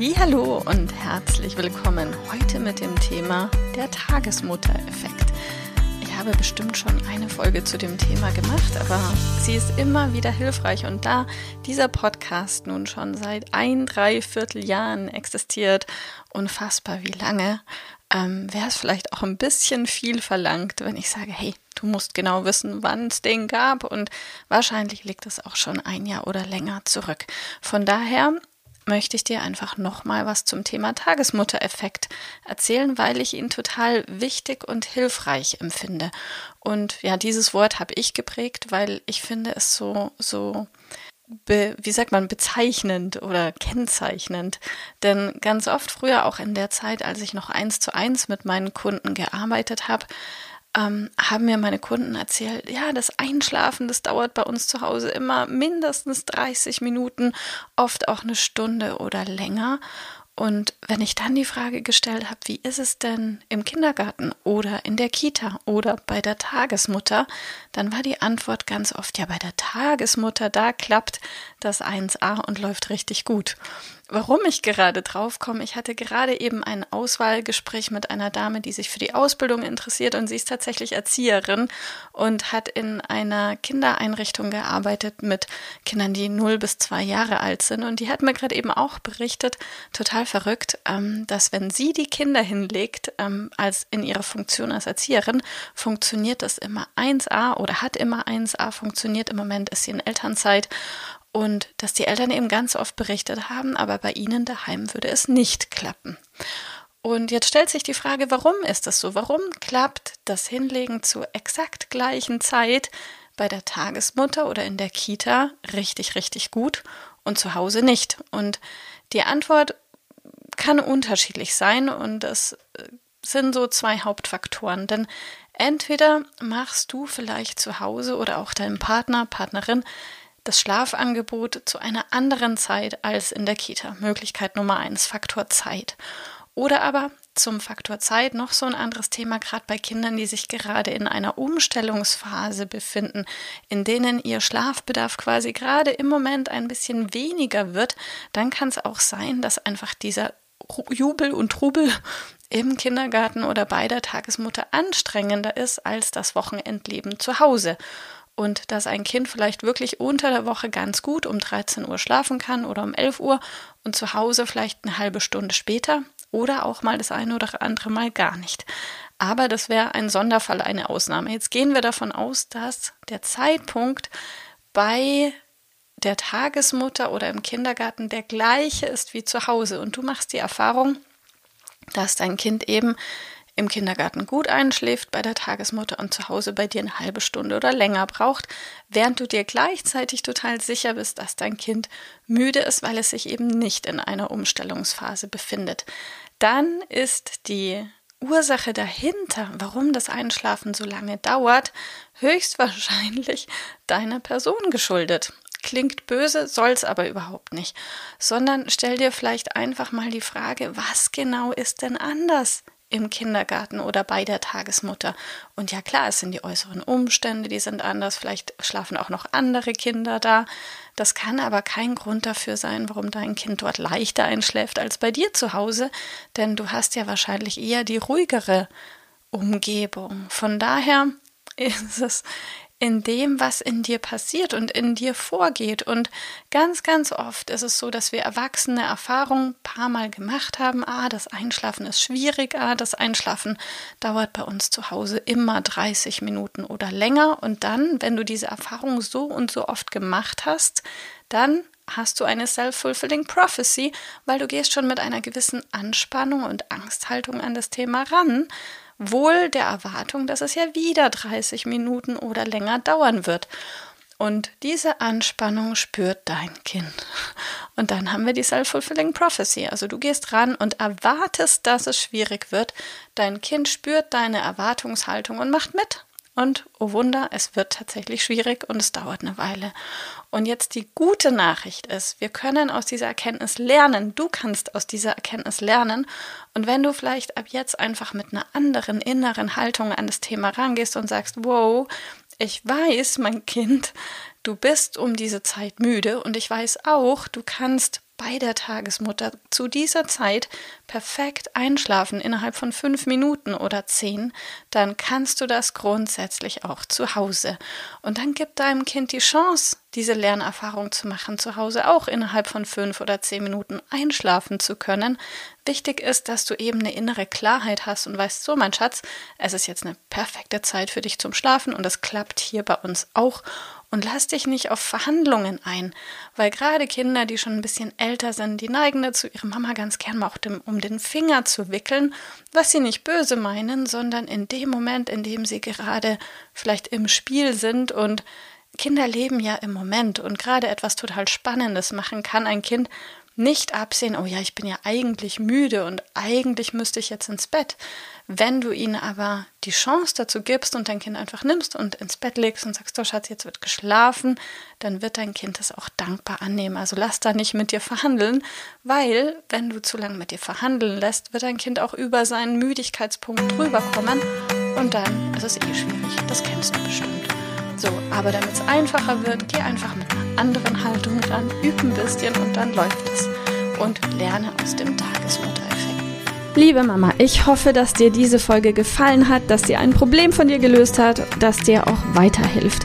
Hallo und herzlich willkommen heute mit dem Thema der Tagesmutter-Effekt. Ich habe bestimmt schon eine Folge zu dem Thema gemacht, aber sie ist immer wieder hilfreich und da dieser Podcast nun schon seit ein, dreiviertel Jahren existiert, unfassbar wie lange, ähm, wäre es vielleicht auch ein bisschen viel verlangt, wenn ich sage, hey, du musst genau wissen, wann es den gab und wahrscheinlich liegt es auch schon ein Jahr oder länger zurück. Von daher möchte ich dir einfach nochmal was zum Thema Tagesmuttereffekt erzählen, weil ich ihn total wichtig und hilfreich empfinde. Und ja, dieses Wort habe ich geprägt, weil ich finde es so, so, be, wie sagt man, bezeichnend oder kennzeichnend. Denn ganz oft früher, auch in der Zeit, als ich noch eins zu eins mit meinen Kunden gearbeitet habe, ähm, haben mir meine Kunden erzählt, ja, das Einschlafen, das dauert bei uns zu Hause immer mindestens 30 Minuten, oft auch eine Stunde oder länger. Und wenn ich dann die Frage gestellt habe, wie ist es denn im Kindergarten oder in der Kita oder bei der Tagesmutter, dann war die Antwort ganz oft, ja, bei der Tagesmutter, da klappt das 1a und läuft richtig gut warum ich gerade drauf komme. Ich hatte gerade eben ein Auswahlgespräch mit einer Dame, die sich für die Ausbildung interessiert und sie ist tatsächlich Erzieherin und hat in einer Kindereinrichtung gearbeitet mit Kindern, die 0 bis 2 Jahre alt sind. Und die hat mir gerade eben auch berichtet, total verrückt, ähm, dass wenn sie die Kinder hinlegt, ähm, als in ihrer Funktion als Erzieherin, funktioniert das immer 1a oder hat immer 1a funktioniert. Im Moment ist sie in Elternzeit und dass die Eltern eben ganz oft berichtet haben, aber bei ihnen daheim würde es nicht klappen. Und jetzt stellt sich die Frage, warum ist das so? Warum klappt das Hinlegen zur exakt gleichen Zeit bei der Tagesmutter oder in der Kita richtig, richtig gut und zu Hause nicht? Und die Antwort kann unterschiedlich sein und das äh, sind so zwei Hauptfaktoren. Denn entweder machst du vielleicht zu Hause oder auch deinem Partner, Partnerin das Schlafangebot zu einer anderen Zeit als in der Kita. Möglichkeit Nummer eins, Faktor Zeit. Oder aber zum Faktor Zeit noch so ein anderes Thema, gerade bei Kindern, die sich gerade in einer Umstellungsphase befinden, in denen ihr Schlafbedarf quasi gerade im Moment ein bisschen weniger wird, dann kann es auch sein, dass einfach dieser Jubel und Trubel im Kindergarten oder bei der Tagesmutter anstrengender ist als das Wochenendleben zu Hause und dass ein Kind vielleicht wirklich unter der Woche ganz gut um 13 Uhr schlafen kann oder um 11 Uhr und zu Hause vielleicht eine halbe Stunde später oder auch mal das eine oder andere Mal gar nicht. Aber das wäre ein Sonderfall, eine Ausnahme. Jetzt gehen wir davon aus, dass der Zeitpunkt bei der Tagesmutter oder im Kindergarten der gleiche ist wie zu Hause und du machst die Erfahrung, dass dein Kind eben im Kindergarten gut einschläft, bei der Tagesmutter und zu Hause bei dir eine halbe Stunde oder länger braucht, während du dir gleichzeitig total sicher bist, dass dein Kind müde ist, weil es sich eben nicht in einer Umstellungsphase befindet. Dann ist die Ursache dahinter, warum das Einschlafen so lange dauert, höchstwahrscheinlich deiner Person geschuldet. Klingt böse, soll's aber überhaupt nicht. Sondern stell dir vielleicht einfach mal die Frage, was genau ist denn anders im Kindergarten oder bei der Tagesmutter. Und ja klar, es sind die äußeren Umstände, die sind anders, vielleicht schlafen auch noch andere Kinder da. Das kann aber kein Grund dafür sein, warum dein Kind dort leichter einschläft als bei dir zu Hause, denn du hast ja wahrscheinlich eher die ruhigere Umgebung. Von daher ist es in dem, was in dir passiert und in dir vorgeht. Und ganz, ganz oft ist es so, dass wir Erwachsene Erfahrungen ein paar Mal gemacht haben. Ah, das Einschlafen ist schwierig. Ah, das Einschlafen dauert bei uns zu Hause immer 30 Minuten oder länger. Und dann, wenn du diese Erfahrung so und so oft gemacht hast, dann hast du eine self-fulfilling prophecy, weil du gehst schon mit einer gewissen Anspannung und Angsthaltung an das Thema ran wohl der Erwartung, dass es ja wieder 30 Minuten oder länger dauern wird. Und diese Anspannung spürt dein Kind. Und dann haben wir die Self-Fulfilling Prophecy. Also du gehst ran und erwartest, dass es schwierig wird. Dein Kind spürt deine Erwartungshaltung und macht mit. Und oh Wunder, es wird tatsächlich schwierig und es dauert eine Weile. Und jetzt die gute Nachricht ist, wir können aus dieser Erkenntnis lernen. Du kannst aus dieser Erkenntnis lernen. Und wenn du vielleicht ab jetzt einfach mit einer anderen inneren Haltung an das Thema rangehst und sagst, wow, ich weiß, mein Kind, du bist um diese Zeit müde und ich weiß auch, du kannst bei der Tagesmutter zu dieser Zeit perfekt einschlafen innerhalb von fünf Minuten oder zehn, dann kannst du das grundsätzlich auch zu Hause. Und dann gib deinem Kind die Chance, diese Lernerfahrung zu machen, zu Hause auch innerhalb von fünf oder zehn Minuten einschlafen zu können. Wichtig ist, dass du eben eine innere Klarheit hast und weißt, so mein Schatz, es ist jetzt eine perfekte Zeit für dich zum Schlafen und das klappt hier bei uns auch und lass dich nicht auf Verhandlungen ein, weil gerade Kinder, die schon ein bisschen älter sind, die neigen dazu, ihre Mama ganz gern mal auch dem, um den Finger zu wickeln, was sie nicht böse meinen, sondern in dem Moment, in dem sie gerade vielleicht im Spiel sind. Und Kinder leben ja im Moment. Und gerade etwas total Spannendes machen kann ein Kind nicht absehen, oh ja, ich bin ja eigentlich müde und eigentlich müsste ich jetzt ins Bett. Wenn du ihnen aber die Chance dazu gibst und dein Kind einfach nimmst und ins Bett legst und sagst, oh Schatz, jetzt wird geschlafen, dann wird dein Kind das auch dankbar annehmen. Also lass da nicht mit dir verhandeln, weil wenn du zu lange mit dir verhandeln lässt, wird dein Kind auch über seinen Müdigkeitspunkt drüber kommen und dann ist es eh schwierig. Das kennst du bestimmt. So, aber damit es einfacher wird, geh einfach mit einer anderen Haltung ran, üb ein bisschen und dann läuft es. Und lerne aus dem Tagesmuttereffekt. Liebe Mama, ich hoffe, dass dir diese Folge gefallen hat, dass sie ein Problem von dir gelöst hat, dass dir auch weiterhilft.